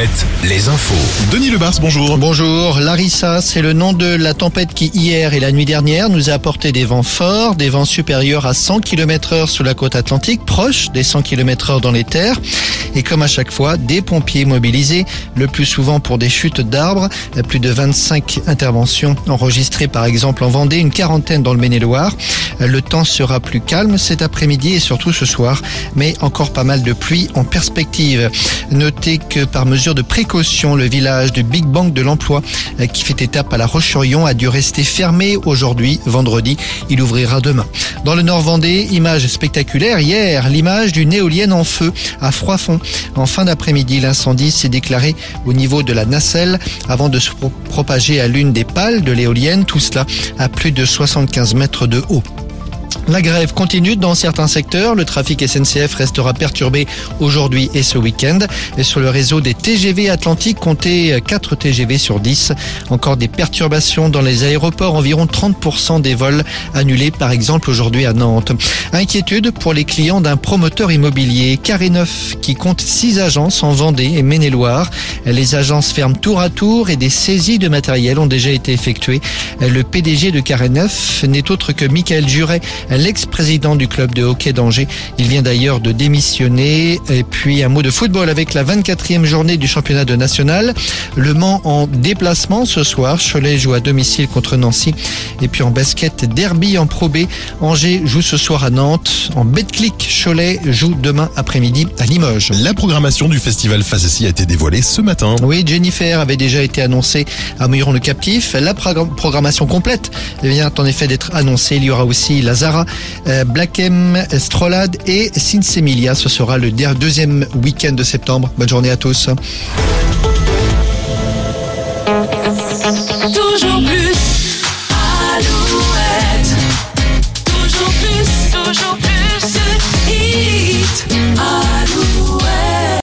7, les infos. Denis Lebars, bonjour. Bonjour, Larissa, c'est le nom de la tempête qui hier et la nuit dernière nous a apporté des vents forts, des vents supérieurs à 100 km heure sous la côte atlantique, proches des 100 km heure dans les terres. Et comme à chaque fois, des pompiers mobilisés, le plus souvent pour des chutes d'arbres. Plus de 25 interventions enregistrées par exemple en Vendée, une quarantaine dans le Maine-et-Loire. Le temps sera plus calme cet après-midi et surtout ce soir, mais encore pas mal de pluie en perspective. Notez que par mesure de précaution, le village du Big Bang de l'emploi, euh, qui fait étape à la Roche-sur-Yon, a dû rester fermé aujourd'hui, vendredi. Il ouvrira demain. Dans le Nord Vendée, image spectaculaire hier, l'image d'une éolienne en feu à Froidfond. En fin d'après-midi, l'incendie s'est déclaré au niveau de la nacelle avant de se pro- propager à l'une des pales de l'éolienne, tout cela à plus de 75 mètres de haut. La grève continue dans certains secteurs. Le trafic SNCF restera perturbé aujourd'hui et ce week-end. Et sur le réseau des TGV Atlantique, comptez 4 TGV sur 10. Encore des perturbations dans les aéroports. Environ 30% des vols annulés, par exemple aujourd'hui à Nantes. Inquiétude pour les clients d'un promoteur immobilier, Carré Neuf, qui compte 6 agences en Vendée et Maine-et-Loire. Les agences ferment tour à tour et des saisies de matériel ont déjà été effectuées. Le PDG de Carré Neuf n'est autre que Michael Juret, l'ex-président du club de hockey d'Angers. Il vient d'ailleurs de démissionner. Et puis un mot de football avec la 24e journée du championnat de national. Le Mans en déplacement ce soir. Cholet joue à domicile contre Nancy. Et puis en basket, derby en Pro B. Angers joue ce soir à Nantes. En Betclic, Cholet joue demain après-midi à Limoges. La programmation du festival Facessi a été dévoilée ce matin. Oui, Jennifer avait déjà été annoncée à Mouilleron le Captif. La progr- programmation complète vient en effet d'être annoncée. Il y aura aussi Lazara, euh, Blackem, Strolad et Sinsemilia. Ce sera le deuxième week-end de septembre. Bonne journée à tous. Toujours plus, Alouette. Toujours plus, toujours plus.